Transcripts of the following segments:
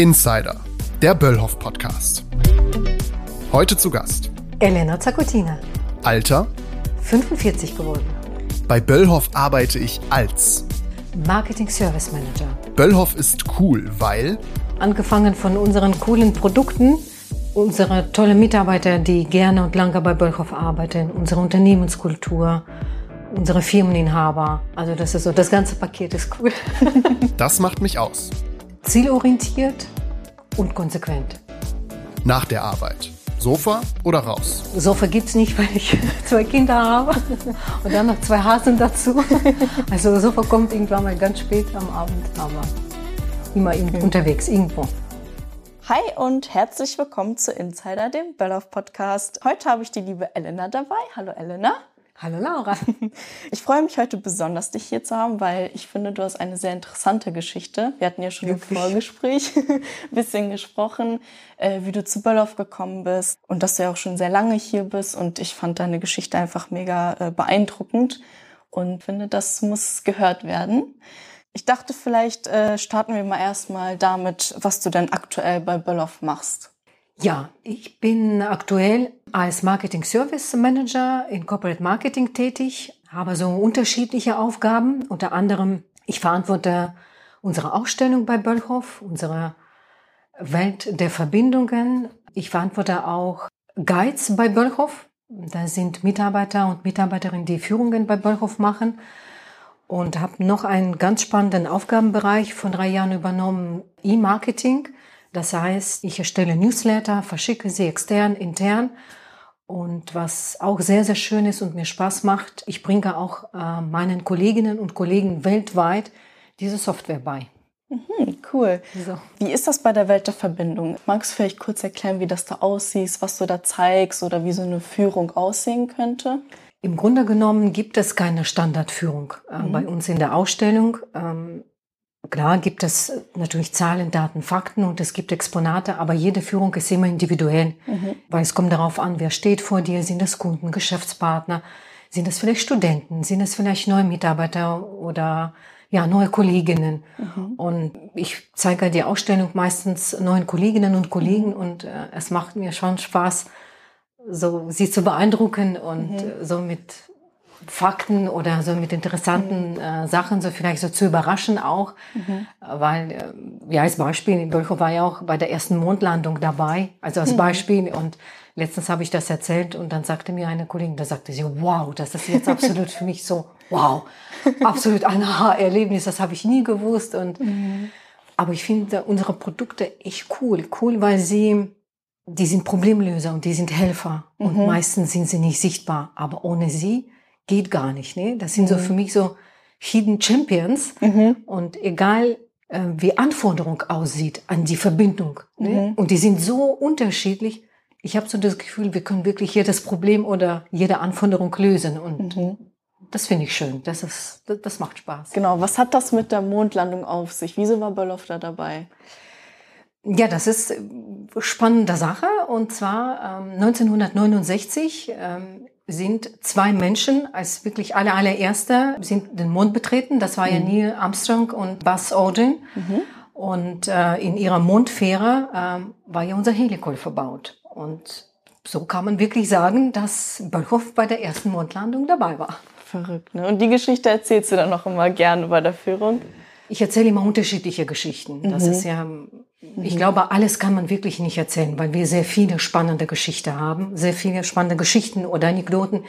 Insider, der Böllhoff Podcast. Heute zu Gast Elena Zakotina, Alter 45 geworden, bei Böllhoff arbeite ich als Marketing Service Manager. Böllhoff ist cool, weil Angefangen von unseren coolen Produkten, unsere tolle Mitarbeiter, die gerne und lange bei Böllhoff arbeiten, unsere Unternehmenskultur, unsere Firmeninhaber. Also das ist so, das ganze Paket ist cool. das macht mich aus. Zielorientiert und konsequent. Nach der Arbeit. Sofa oder raus? Sofa gibt's nicht, weil ich zwei Kinder habe und dann noch zwei Hasen dazu. Also Sofa kommt irgendwann mal ganz spät am Abend, aber immer okay. unterwegs, irgendwo. Hi und herzlich willkommen zu Insider, dem Böllhoff Podcast. Heute habe ich die liebe Elena dabei. Hallo Elena. Hallo Laura. Ich freue mich heute besonders, dich hier zu haben, weil ich finde, du hast eine sehr interessante Geschichte. Wir hatten ja schon Wirklich? im Vorgespräch ein bisschen gesprochen, äh, wie du zu Böllhoff gekommen bist und dass du ja auch schon sehr lange hier bist. Und ich fand deine Geschichte einfach mega äh, beeindruckend und finde, das muss gehört werden. Ich dachte, vielleicht äh, starten wir mal erstmal damit, was du denn aktuell bei Böllhoff machst. Ja, ich bin aktuell als Marketing Service Manager in Corporate Marketing tätig, habe so unterschiedliche Aufgaben. Unter anderem, ich verantworte unsere Ausstellung bei Böllhoff, unsere Welt der Verbindungen. Ich verantworte auch Guides bei Böllhoff. Da sind Mitarbeiter und Mitarbeiterinnen, die Führungen bei Böllhoff machen. Und habe noch einen ganz spannenden Aufgabenbereich von drei Jahren übernommen, E-Marketing. Das heißt, ich erstelle Newsletter, verschicke sie extern, intern. Und was auch sehr, sehr schön ist und mir Spaß macht, ich bringe auch äh, meinen Kolleginnen und Kollegen weltweit diese Software bei. Mhm, cool. So. Wie ist das bei der Welt der Verbindung? Magst du vielleicht kurz erklären, wie das da aussieht, was du da zeigst oder wie so eine Führung aussehen könnte? Im Grunde genommen gibt es keine Standardführung äh, mhm. bei uns in der Ausstellung. Ähm, Klar gibt es natürlich Zahlen, Daten, Fakten und es gibt Exponate, aber jede Führung ist immer individuell, mhm. weil es kommt darauf an, wer steht vor dir, sind das Kunden, Geschäftspartner, sind das vielleicht Studenten, sind das vielleicht neue Mitarbeiter oder ja, neue Kolleginnen. Mhm. Und ich zeige die Ausstellung meistens neuen Kolleginnen und Kollegen mhm. und äh, es macht mir schon Spaß, so sie zu beeindrucken und mhm. so mit Fakten oder so mit interessanten mhm. äh, Sachen so vielleicht so zu überraschen auch, mhm. weil äh, ja als Beispiel Dolcho war ja auch bei der ersten Mondlandung dabei, also als mhm. Beispiel und letztens habe ich das erzählt und dann sagte mir eine Kollegin, da sagte sie, wow, das ist jetzt absolut für mich so, wow, absolut ein Aha-Erlebnis, das habe ich nie gewusst und mhm. aber ich finde unsere Produkte echt cool, cool, weil sie die sind Problemlöser und die sind Helfer und mhm. meistens sind sie nicht sichtbar, aber ohne sie geht gar nicht. Ne? Das sind mhm. so für mich so Hidden Champions. Mhm. Und egal, äh, wie Anforderung aussieht an die Verbindung. Ne? Mhm. Und die sind so unterschiedlich. Ich habe so das Gefühl, wir können wirklich jedes Problem oder jede Anforderung lösen. Und mhm. das finde ich schön. Das, ist, das, das, macht Spaß. Genau. Was hat das mit der Mondlandung auf sich? Wieso war Böllhoff da dabei? Ja, das ist spannende Sache. Und zwar ähm, 1969 ähm, sind zwei Menschen als wirklich alle allererste sind den Mond betreten. Das war mhm. ja Neil Armstrong und Buzz Aldrin. Mhm. Und äh, in ihrer Mondfähre äh, war ja unser Helical verbaut. Und so kann man wirklich sagen, dass Böllhoff bei der ersten Mondlandung dabei war. Verrückt, ne? Und die Geschichte erzählst du dann noch immer gerne bei der Führung? Ich erzähle immer unterschiedliche Geschichten. Das mhm. ist ja ich glaube, alles kann man wirklich nicht erzählen, weil wir sehr viele spannende Geschichten haben, sehr viele spannende Geschichten oder Anekdoten.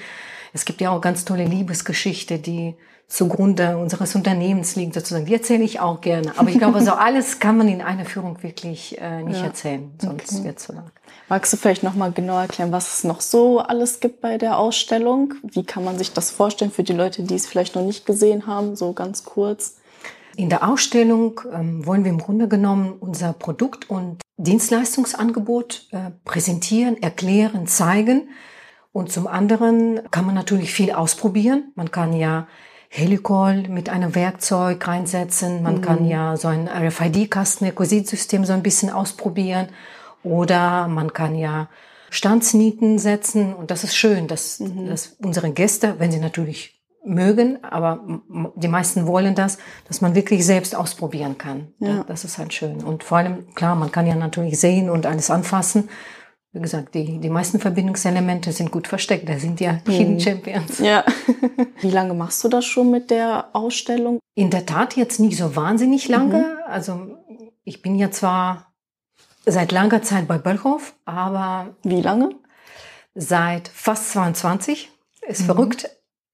Es gibt ja auch ganz tolle Liebesgeschichte, die zugrunde unseres Unternehmens liegen sozusagen. Die erzähle ich auch gerne. Aber ich glaube, so alles kann man in einer Führung wirklich äh, nicht ja. erzählen, sonst okay. wird es zu lang. Magst du vielleicht noch mal genau erklären, was es noch so alles gibt bei der Ausstellung? Wie kann man sich das vorstellen für die Leute, die es vielleicht noch nicht gesehen haben, so ganz kurz? In der Ausstellung ähm, wollen wir im Grunde genommen unser Produkt- und Dienstleistungsangebot äh, präsentieren, erklären, zeigen. Und zum anderen kann man natürlich viel ausprobieren. Man kann ja Helicol mit einem Werkzeug reinsetzen. Man mhm. kann ja so ein RFID-Kasten, Requisitsystem so ein bisschen ausprobieren. Oder man kann ja Standsnieten setzen. Und das ist schön, dass, mhm. dass unsere Gäste, wenn sie natürlich mögen, aber die meisten wollen das, dass man wirklich selbst ausprobieren kann. Ja. Das ist halt schön. Und vor allem, klar, man kann ja natürlich sehen und alles anfassen. Wie gesagt, die, die meisten Verbindungselemente sind gut versteckt. Da sind ja mhm. Hidden Champions. Ja. Wie lange machst du das schon mit der Ausstellung? In der Tat jetzt nicht so wahnsinnig lange. Mhm. Also ich bin ja zwar seit langer Zeit bei Böllhof, aber... Wie lange? Seit fast 22. Ist mhm. verrückt.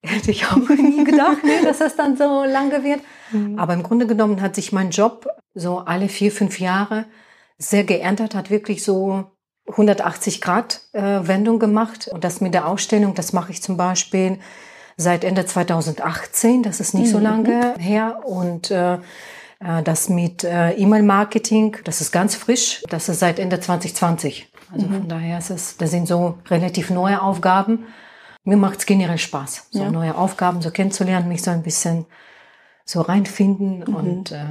Hätte ich auch nie gedacht, ne, dass das dann so lange wird. Mhm. Aber im Grunde genommen hat sich mein Job so alle vier, fünf Jahre sehr geändert, hat wirklich so 180 Grad äh, Wendung gemacht. Und das mit der Ausstellung, das mache ich zum Beispiel seit Ende 2018. Das ist nicht mhm. so lange her. Und äh, äh, das mit äh, E-Mail-Marketing, das ist ganz frisch. Das ist seit Ende 2020. Also mhm. von daher ist es, das sind so relativ neue Aufgaben mir macht es generell Spaß, so ja. neue Aufgaben so kennenzulernen, mich so ein bisschen so reinfinden mhm. und äh,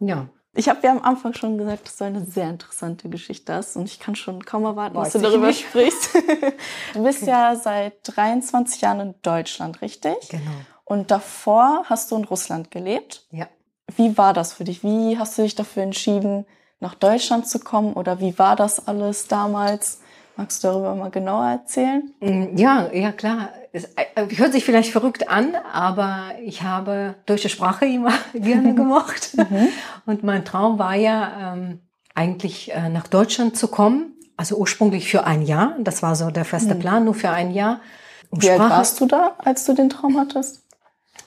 ja. Ich habe ja am Anfang schon gesagt, dass du eine sehr interessante Geschichte hast und ich kann schon kaum erwarten, Weiß dass du darüber nicht. sprichst. du bist ja seit 23 Jahren in Deutschland, richtig? Genau. Und davor hast du in Russland gelebt? Ja. Wie war das für dich? Wie hast du dich dafür entschieden, nach Deutschland zu kommen oder wie war das alles damals? Magst du darüber mal genauer erzählen? Mm, ja, ja klar. Es äh, hört sich vielleicht verrückt an, aber ich habe deutsche Sprache immer gerne gemocht. Mhm. Und mein Traum war ja ähm, eigentlich äh, nach Deutschland zu kommen. Also ursprünglich für ein Jahr. Das war so der feste mhm. Plan, nur für ein Jahr. Um Wie alt warst du da, als du den Traum hattest?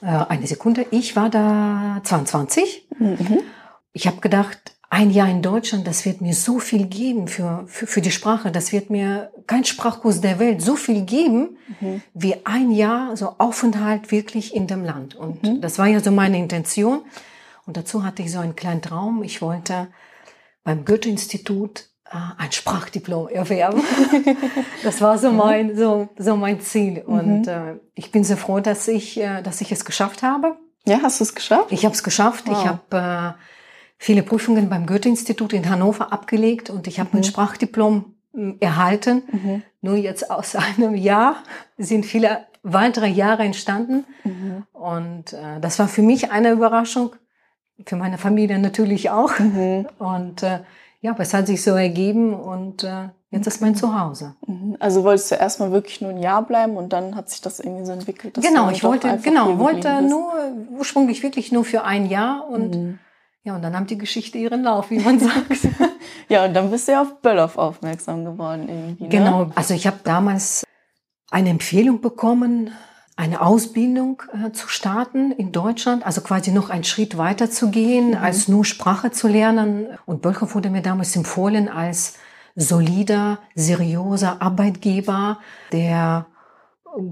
Äh, eine Sekunde. Ich war da 22. Mhm. Ich habe gedacht, ein Jahr in Deutschland, das wird mir so viel geben für, für, für die Sprache. Das wird mir kein Sprachkurs der Welt so viel geben, mhm. wie ein Jahr so Aufenthalt wirklich in dem Land. Und mhm. das war ja so meine Intention. Und dazu hatte ich so einen kleinen Traum. Ich wollte beim Goethe-Institut äh, ein Sprachdiplom erwerben. das war so mein, so, so mein Ziel. Mhm. Und äh, ich bin sehr froh, dass ich, äh, dass ich es geschafft habe. Ja, hast du es geschafft? Ich habe es geschafft. Wow. Ich habe äh, viele Prüfungen beim Goethe-Institut in Hannover abgelegt und ich habe mhm. mein Sprachdiplom hm, erhalten. Mhm. Nur jetzt aus einem Jahr sind viele weitere Jahre entstanden. Mhm. Und äh, das war für mich eine Überraschung, für meine Familie natürlich auch. Mhm. Und äh, ja, aber es hat sich so ergeben und äh, jetzt ist mein mhm. Zuhause. Mhm. Also wolltest du erstmal wirklich nur ein Jahr bleiben und dann hat sich das irgendwie so entwickelt? genau, ich wollte, genau, wollte nur ursprünglich wirklich nur für ein Jahr und mhm. Ja, und dann haben die Geschichte ihren Lauf, wie man sagt. ja, und dann bist du ja auf Böllhoff aufmerksam geworden irgendwie. Ne? Genau, also ich habe damals eine Empfehlung bekommen, eine Ausbildung äh, zu starten in Deutschland, also quasi noch einen Schritt weiter zu gehen, mhm. als nur Sprache zu lernen. Und Böllhoff wurde mir damals empfohlen als solider, seriöser Arbeitgeber, der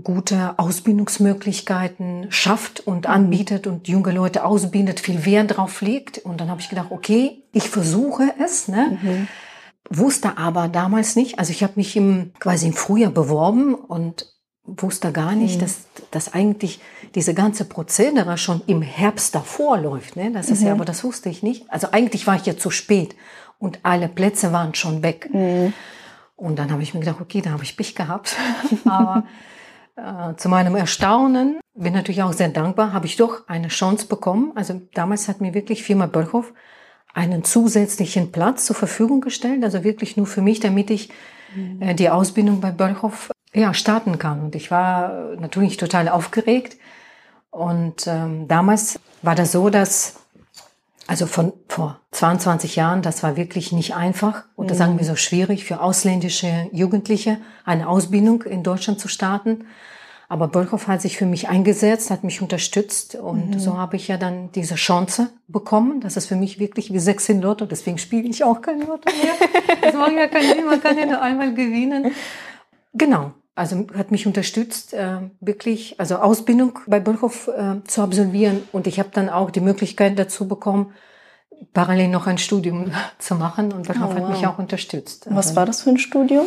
gute Ausbildungsmöglichkeiten schafft und anbietet und junge Leute ausbildet, viel Wert drauf legt. Und dann habe ich gedacht, okay, ich versuche es. Ne? Mhm. Wusste aber damals nicht, also ich habe mich im, quasi im Frühjahr beworben und wusste gar nicht, mhm. dass, dass eigentlich diese ganze Prozedere schon im Herbst davor läuft. Ne? Das ist mhm. ja, aber das wusste ich nicht. Also eigentlich war ich ja zu spät und alle Plätze waren schon weg. Mhm. Und dann habe ich mir gedacht, okay, da habe ich Pech gehabt. aber äh, zu meinem Erstaunen, bin natürlich auch sehr dankbar, habe ich doch eine Chance bekommen. Also damals hat mir wirklich Firma Böllhoff einen zusätzlichen Platz zur Verfügung gestellt, also wirklich nur für mich, damit ich äh, die Ausbildung bei Böllhoff ja, starten kann. Und ich war natürlich total aufgeregt. Und ähm, damals war das so, dass, also von vor 22 Jahren, das war wirklich nicht einfach oder mhm. sagen wir so schwierig für ausländische Jugendliche eine Ausbildung in Deutschland zu starten. Aber Bolchow hat sich für mich eingesetzt, hat mich unterstützt und mhm. so habe ich ja dann diese Chance bekommen. Das ist für mich wirklich wie sechs in Lotto, deswegen spiele ich auch kein Lotto mehr. Das macht ja Sinn, man kann ja nur einmal gewinnen. Genau, also hat mich unterstützt, äh, wirklich, also Ausbildung bei Bolchow äh, zu absolvieren und ich habe dann auch die Möglichkeit dazu bekommen, parallel noch ein Studium zu machen und Bolchow oh, wow. hat mich auch unterstützt. Was also, war das für ein Studium?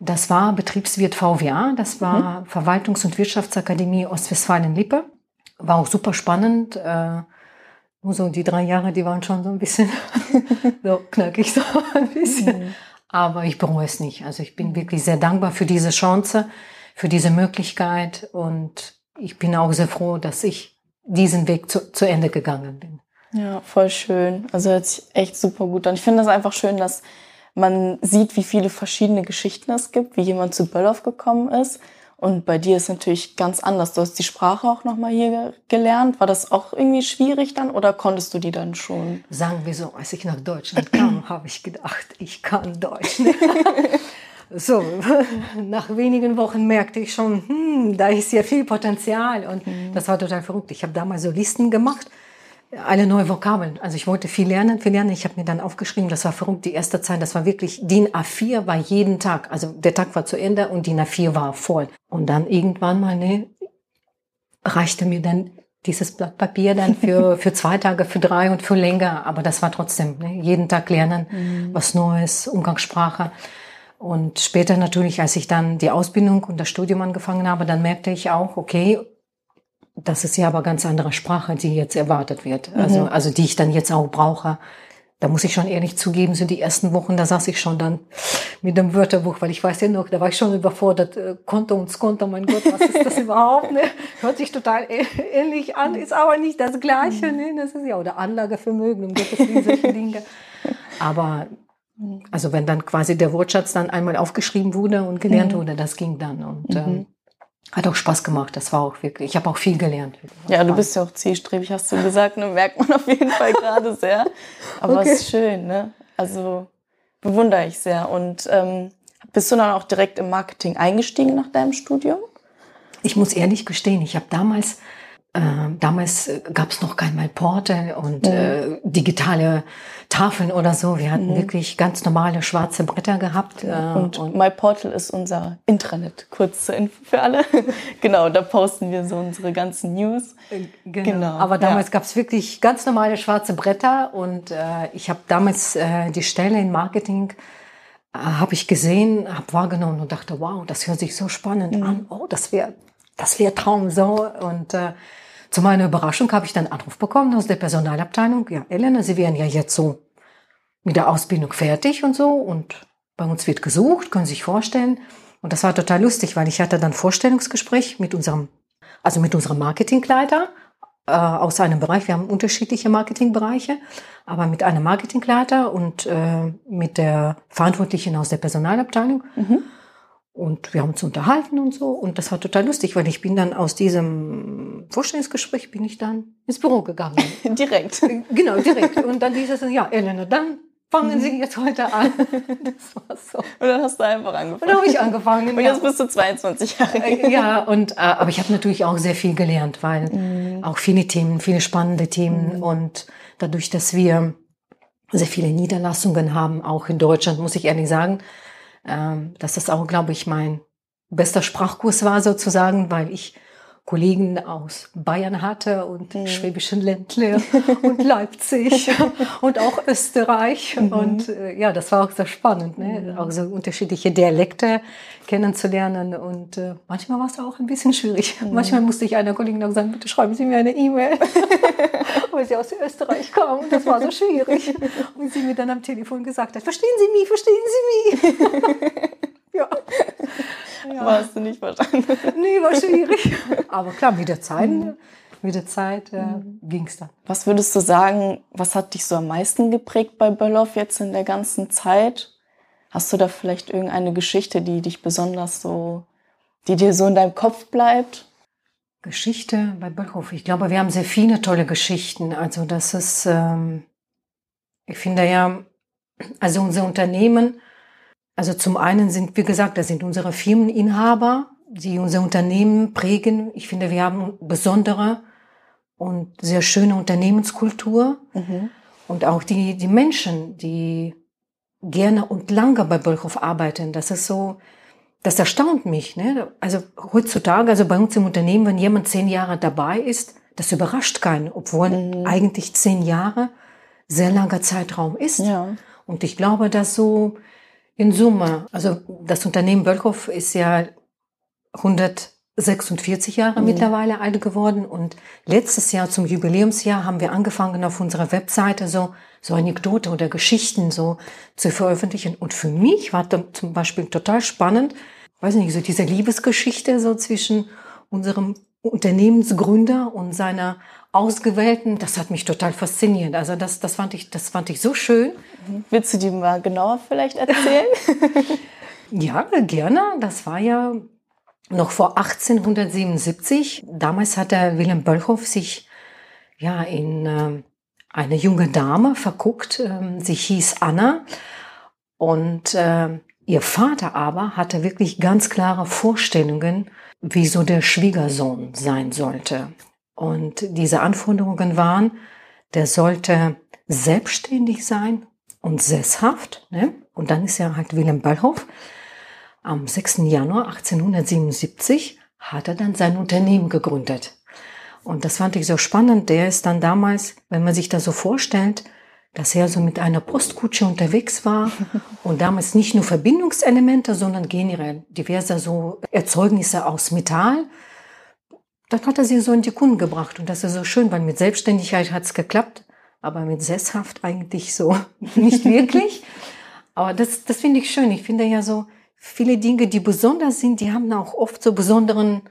Das war Betriebswirt VWA, das war mhm. Verwaltungs- und Wirtschaftsakademie Ostwestfalen-Lippe. War auch super spannend. Äh, nur so die drei Jahre, die waren schon so ein bisschen so knackig, so ein bisschen. Mhm. Aber ich bereue es nicht. Also ich bin wirklich sehr dankbar für diese Chance, für diese Möglichkeit und ich bin auch sehr froh, dass ich diesen Weg zu, zu Ende gegangen bin. Ja, voll schön. Also hört sich echt super gut an. Ich finde das einfach schön, dass man sieht, wie viele verschiedene Geschichten es gibt, wie jemand zu Böllhoff gekommen ist. Und bei dir ist natürlich ganz anders. Du hast die Sprache auch nochmal hier gelernt. War das auch irgendwie schwierig dann oder konntest du die dann schon? Sagen wir so, als ich nach Deutschland kam, habe ich gedacht, ich kann Deutsch. so, nach wenigen Wochen merkte ich schon, hm, da ist ja viel Potenzial. Und mhm. das war total verrückt. Ich habe damals so Listen gemacht alle neue Vokabeln. Also ich wollte viel lernen, viel lernen. Ich habe mir dann aufgeschrieben, das war verrückt, die erste Zeit, das war wirklich, DIN A4 war jeden Tag. Also der Tag war zu Ende und DIN A4 war voll. Und dann irgendwann mal, ne, reichte mir dann dieses Blatt Papier dann für, für zwei Tage, für drei und für länger. Aber das war trotzdem, ne, jeden Tag lernen, mhm. was Neues, Umgangssprache. Und später natürlich, als ich dann die Ausbildung und das Studium angefangen habe, dann merkte ich auch, okay, das ist ja aber ganz andere Sprache, die jetzt erwartet wird. Mhm. Also, also die ich dann jetzt auch brauche. Da muss ich schon ehrlich zugeben, so die ersten Wochen, da saß ich schon dann mit dem Wörterbuch, weil ich weiß ja noch, da war ich schon überfordert. Äh, Konto und Skonto, mein Gott, was ist das überhaupt? Ne? Hört sich total ähnlich an, ist aber nicht das Gleiche. Ne? Das ist ja, oder Anlagevermögen, um Gottes Willen, solche Dinge. Aber also wenn dann quasi der Wortschatz dann einmal aufgeschrieben wurde und gelernt mhm. wurde, das ging dann. Und mhm. ähm, hat auch Spaß gemacht, das war auch wirklich, ich habe auch viel gelernt. Ja, du bist ja auch zielstrebig, hast du gesagt, ne? merkt man auf jeden Fall gerade sehr. Aber okay. es ist schön, ne? Also bewundere ich sehr. Und ähm, bist du dann auch direkt im Marketing eingestiegen nach deinem Studium? Ich muss ehrlich gestehen, ich habe damals damals äh, gab es noch kein MyPortal und mhm. äh, digitale Tafeln oder so. Wir hatten mhm. wirklich ganz normale schwarze Bretter gehabt. Äh, und, und MyPortal ist unser Intranet, kurz zur Info für alle. genau, da posten wir so unsere ganzen News. Äh, genau. genau. Aber damals ja. gab es wirklich ganz normale schwarze Bretter und äh, ich habe damals äh, die Stelle in Marketing äh, habe ich gesehen, habe wahrgenommen und dachte, wow, das hört sich so spannend mhm. an. Oh, das wäre das wäre Traum so und äh, zu meiner Überraschung habe ich dann Anruf bekommen aus der Personalabteilung. Ja, Elena, Sie wären ja jetzt so mit der Ausbildung fertig und so und bei uns wird gesucht, können Sie sich vorstellen. Und das war total lustig, weil ich hatte dann Vorstellungsgespräch mit unserem, also mit unserem Marketingleiter äh, aus einem Bereich. Wir haben unterschiedliche Marketingbereiche, aber mit einem Marketingleiter und äh, mit der Verantwortlichen aus der Personalabteilung. Mhm. Und wir haben uns unterhalten und so. Und das war total lustig, weil ich bin dann aus diesem Vorstellungsgespräch bin ich dann ins Büro gegangen. direkt. Genau, direkt. Und dann hieß es, ja, Elena, dann fangen Sie jetzt heute an. Das war so. Und dann hast du einfach angefangen. Und dann habe ich angefangen. Und jetzt bist du 22 Jahre. Äh, ja, und, äh, aber ich habe natürlich auch sehr viel gelernt, weil mhm. auch viele Themen, viele spannende Themen. Mhm. Und dadurch, dass wir sehr viele Niederlassungen haben, auch in Deutschland, muss ich ehrlich sagen, ähm, dass das auch, glaube ich, mein bester Sprachkurs war sozusagen, weil ich Kollegen aus Bayern hatte und mhm. Schwäbischen Ländle und Leipzig und auch Österreich. Mhm. Und äh, ja, das war auch sehr spannend, ne? Mhm. auch so unterschiedliche Dialekte kennenzulernen. Und äh, manchmal war es auch ein bisschen schwierig. Mhm. Manchmal musste ich einer Kollegin auch sagen, bitte schreiben Sie mir eine E-Mail, weil sie aus Österreich kam. Und das war so schwierig. Und sie mir dann am Telefon gesagt hat, verstehen Sie mich, verstehen Sie mich? ja. Ja. Aber hast du nicht verstanden? Nee, war schwierig. Aber klar, mit der Zeit, mhm. mit der Zeit äh, mhm. ging es dann. Was würdest du sagen, was hat dich so am meisten geprägt bei Böllhoff jetzt in der ganzen Zeit? Hast du da vielleicht irgendeine Geschichte, die dich besonders so, die dir so in deinem Kopf bleibt? Geschichte bei Böllhoff. Ich glaube, wir haben sehr viele tolle Geschichten. Also das ist, ähm, ich finde ja, also unser Unternehmen also zum einen sind, wie gesagt, das sind unsere Firmeninhaber, die unser Unternehmen prägen. Ich finde, wir haben besondere und sehr schöne Unternehmenskultur. Mhm. Und auch die, die Menschen, die gerne und lange bei Bolchow arbeiten. Das ist so, das erstaunt mich. Ne? Also heutzutage, also bei uns im Unternehmen, wenn jemand zehn Jahre dabei ist, das überrascht keinen, obwohl mhm. eigentlich zehn Jahre sehr langer Zeitraum ist. Ja. Und ich glaube, dass so in Summe, also das Unternehmen Bölkow ist ja 146 Jahre mhm. mittlerweile alt geworden und letztes Jahr zum Jubiläumsjahr haben wir angefangen auf unserer Webseite so so Anekdote oder Geschichten so zu veröffentlichen und für mich war das zum Beispiel total spannend, weiß nicht, so diese Liebesgeschichte so zwischen unserem Unternehmensgründer und seiner Ausgewählten, das hat mich total fasziniert. Also das, das, fand, ich, das fand ich so schön. Willst du die mal genauer vielleicht erzählen? ja, gerne. Das war ja noch vor 1877. Damals hat der Wilhelm Böllhoff sich ja in äh, eine junge Dame verguckt. Ähm, sie hieß Anna und äh, ihr Vater aber hatte wirklich ganz klare Vorstellungen, wie so der Schwiegersohn sein sollte. Und diese Anforderungen waren, der sollte selbstständig sein und sesshaft. Ne? Und dann ist ja halt Wilhelm Ballhoff. Am 6. Januar 1877 hat er dann sein Unternehmen gegründet. Und das fand ich so spannend. Der ist dann damals, wenn man sich das so vorstellt, dass er so mit einer Postkutsche unterwegs war und damals nicht nur Verbindungselemente, sondern generell diverse so Erzeugnisse aus Metall. Dann hat er sie so in die Kunden gebracht und das ist so schön, weil mit Selbstständigkeit hat es geklappt, aber mit sesshaft eigentlich so nicht wirklich. Aber das, das finde ich schön. Ich finde ja so viele Dinge, die besonders sind, die haben auch oft so besonderen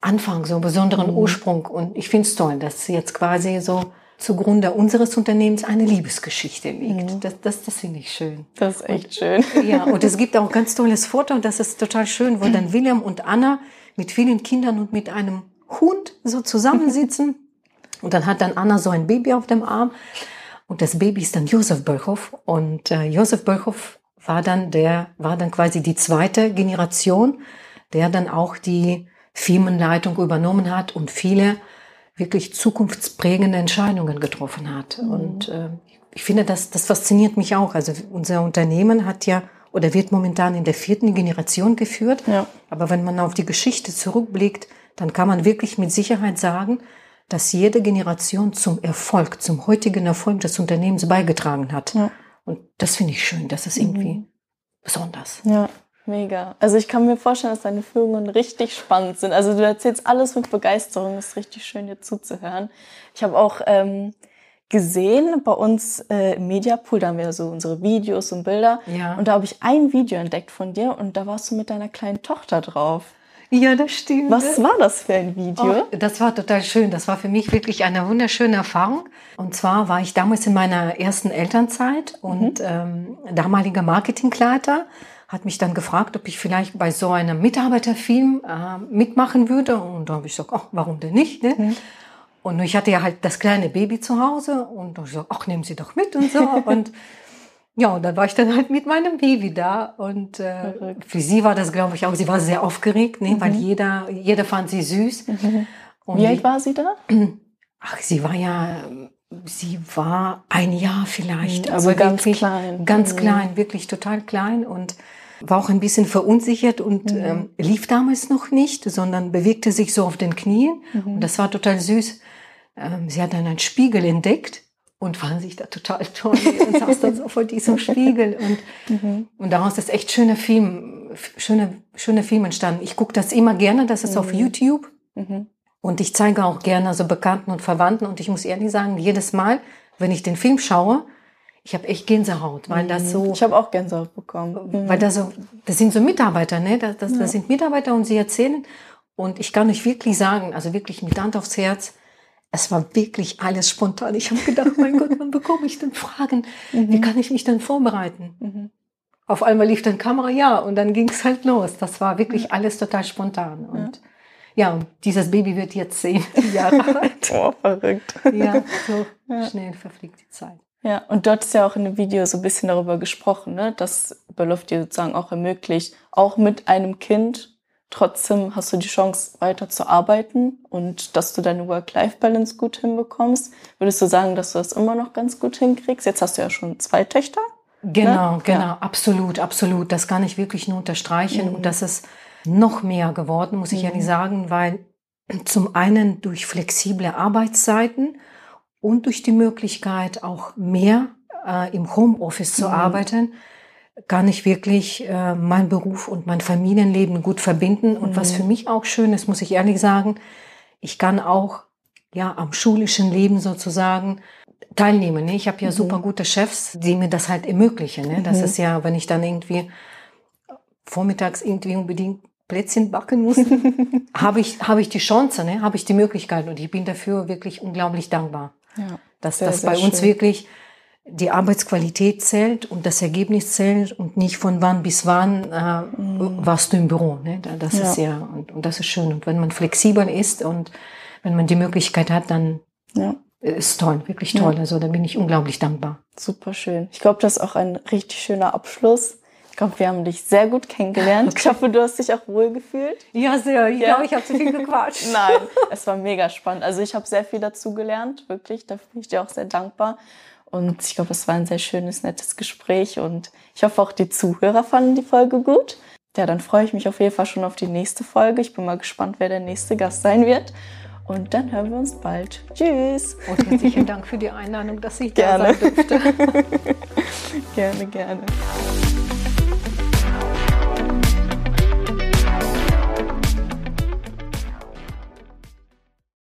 Anfang, so einen besonderen mhm. Ursprung. Und ich finde es toll, dass jetzt quasi so zugrunde unseres Unternehmens eine Liebesgeschichte liegt. Mhm. Das, das, das finde ich schön. Das ist echt und, schön. Ja, und es gibt auch ein ganz tolles Foto, und das ist total schön, wo dann William und Anna mit vielen Kindern und mit einem Hund so zusammensitzen. Und dann hat dann Anna so ein Baby auf dem Arm. Und das Baby ist dann Josef Böllhoff. Und äh, Josef Böllhoff war dann der, war dann quasi die zweite Generation, der dann auch die Firmenleitung übernommen hat und viele wirklich zukunftsprägende Entscheidungen getroffen hat. Mhm. Und äh, ich finde, das, das fasziniert mich auch. Also unser Unternehmen hat ja oder wird momentan in der vierten Generation geführt. Ja. Aber wenn man auf die Geschichte zurückblickt, dann kann man wirklich mit Sicherheit sagen, dass jede Generation zum Erfolg, zum heutigen Erfolg des Unternehmens beigetragen hat. Ja. Und das finde ich schön. Das ist irgendwie mhm. besonders. Ja. Mega. Also ich kann mir vorstellen, dass deine Führungen richtig spannend sind. Also du erzählst alles mit Begeisterung. Es ist richtig schön, dir zuzuhören. Ich habe auch ähm, gesehen bei uns äh, im Mediapool, da haben wir so unsere Videos und Bilder. Ja. Und da habe ich ein Video entdeckt von dir und da warst du mit deiner kleinen Tochter drauf. Ja, das stimmt. Was war das für ein Video? Oh, das war total schön. Das war für mich wirklich eine wunderschöne Erfahrung. Und zwar war ich damals in meiner ersten Elternzeit und mhm. ähm, damaliger Marketingleiter hat mich dann gefragt, ob ich vielleicht bei so einem Mitarbeiterfilm äh, mitmachen würde. Und da habe ich gesagt, ach, warum denn nicht? Ne? Mhm. Und ich hatte ja halt das kleine Baby zu Hause und ich gesagt, ach, nehmen Sie doch mit und so. und ja, und dann war ich dann halt mit meinem Baby da. Und äh, für sie war das, glaube ich, auch, sie war sehr aufgeregt, ne? Mhm. weil jeder, jeder fand sie süß. Mhm. Wie alt war sie da? Ach, sie war ja, sie war ein Jahr vielleicht. Also aber ganz klein. Ganz mhm. klein, wirklich total klein. Und war auch ein bisschen verunsichert und mhm. ähm, lief damals noch nicht, sondern bewegte sich so auf den Knien. Mhm. Und das war total süß. Ähm, sie hat dann einen Spiegel entdeckt und fand sich da total toll und saß dann so vor diesem Spiegel. Und, mhm. und daraus ist echt schöner Film, schöner, schöner Film entstanden. Ich gucke das immer gerne, das ist auf mhm. YouTube. Mhm. Und ich zeige auch gerne so Bekannten und Verwandten. Und ich muss ehrlich sagen, jedes Mal, wenn ich den Film schaue, ich habe echt Gänsehaut, weil das so. Ich habe auch Gänsehaut bekommen. Mhm. Weil das so, das sind so Mitarbeiter, ne? Das, das, ja. das sind Mitarbeiter und sie erzählen. Und ich kann euch wirklich sagen, also wirklich mit Hand aufs Herz, es war wirklich alles spontan. Ich habe gedacht, mein Gott, wann bekomme ich denn Fragen? Mhm. Wie kann ich mich dann vorbereiten? Mhm. Auf einmal lief dann Kamera, ja, und dann ging es halt los. Das war wirklich alles total spontan. Und ja, ja und dieses Baby wird jetzt zehn Jahre alt. Oh, verrückt. Ja, so ja. schnell verfliegt die Zeit. Ja, und du hattest ja auch in dem Video so ein bisschen darüber gesprochen, ne, dass Beloft dir sozusagen auch ermöglicht, auch mit einem Kind, trotzdem hast du die Chance, weiter zu arbeiten und dass du deine Work-Life-Balance gut hinbekommst. Würdest du sagen, dass du das immer noch ganz gut hinkriegst? Jetzt hast du ja schon zwei Töchter. Genau, ne? genau, ja. absolut, absolut. Das kann ich wirklich nur unterstreichen. Mhm. Und das ist noch mehr geworden, muss ich mhm. ehrlich sagen, weil zum einen durch flexible Arbeitszeiten und durch die Möglichkeit auch mehr äh, im Homeoffice zu mhm. arbeiten, kann ich wirklich äh, mein Beruf und mein Familienleben gut verbinden. Und mhm. was für mich auch schön ist, muss ich ehrlich sagen, ich kann auch ja am schulischen Leben sozusagen teilnehmen. Ne? Ich habe ja mhm. super gute Chefs, die mir das halt ermöglichen. Ne? Das mhm. ist ja, wenn ich dann irgendwie vormittags irgendwie unbedingt Plätzchen backen mussten, habe ich, habe ich die Chance, ne? habe ich die Möglichkeit und ich bin dafür wirklich unglaublich dankbar. Ja, dass das bei uns wirklich die Arbeitsqualität zählt und das Ergebnis zählt und nicht von wann bis wann äh, mhm. warst du im Büro. Ne? Das ja. ist ja, und, und das ist schön. Und wenn man flexibel ist und wenn man die Möglichkeit hat, dann ja. ist toll, wirklich toll. Ja. Also da bin ich unglaublich dankbar. Super schön. Ich glaube, das ist auch ein richtig schöner Abschluss. Ich glaube, wir haben dich sehr gut kennengelernt. Okay. Ich hoffe, du hast dich auch wohl gefühlt. Ja, sehr. Ich ja. glaube, ich habe zu viel gequatscht. Nein, es war mega spannend. Also ich habe sehr viel dazu gelernt, wirklich. Da bin ich dir auch sehr dankbar. Und ich glaube, es war ein sehr schönes, nettes Gespräch. Und ich hoffe, auch die Zuhörer fanden die Folge gut. Ja, dann freue ich mich auf jeden Fall schon auf die nächste Folge. Ich bin mal gespannt, wer der nächste Gast sein wird. Und dann hören wir uns bald. Tschüss. Und herzlichen Dank für die Einladung, dass ich gerne. da sein durfte. gerne, gerne.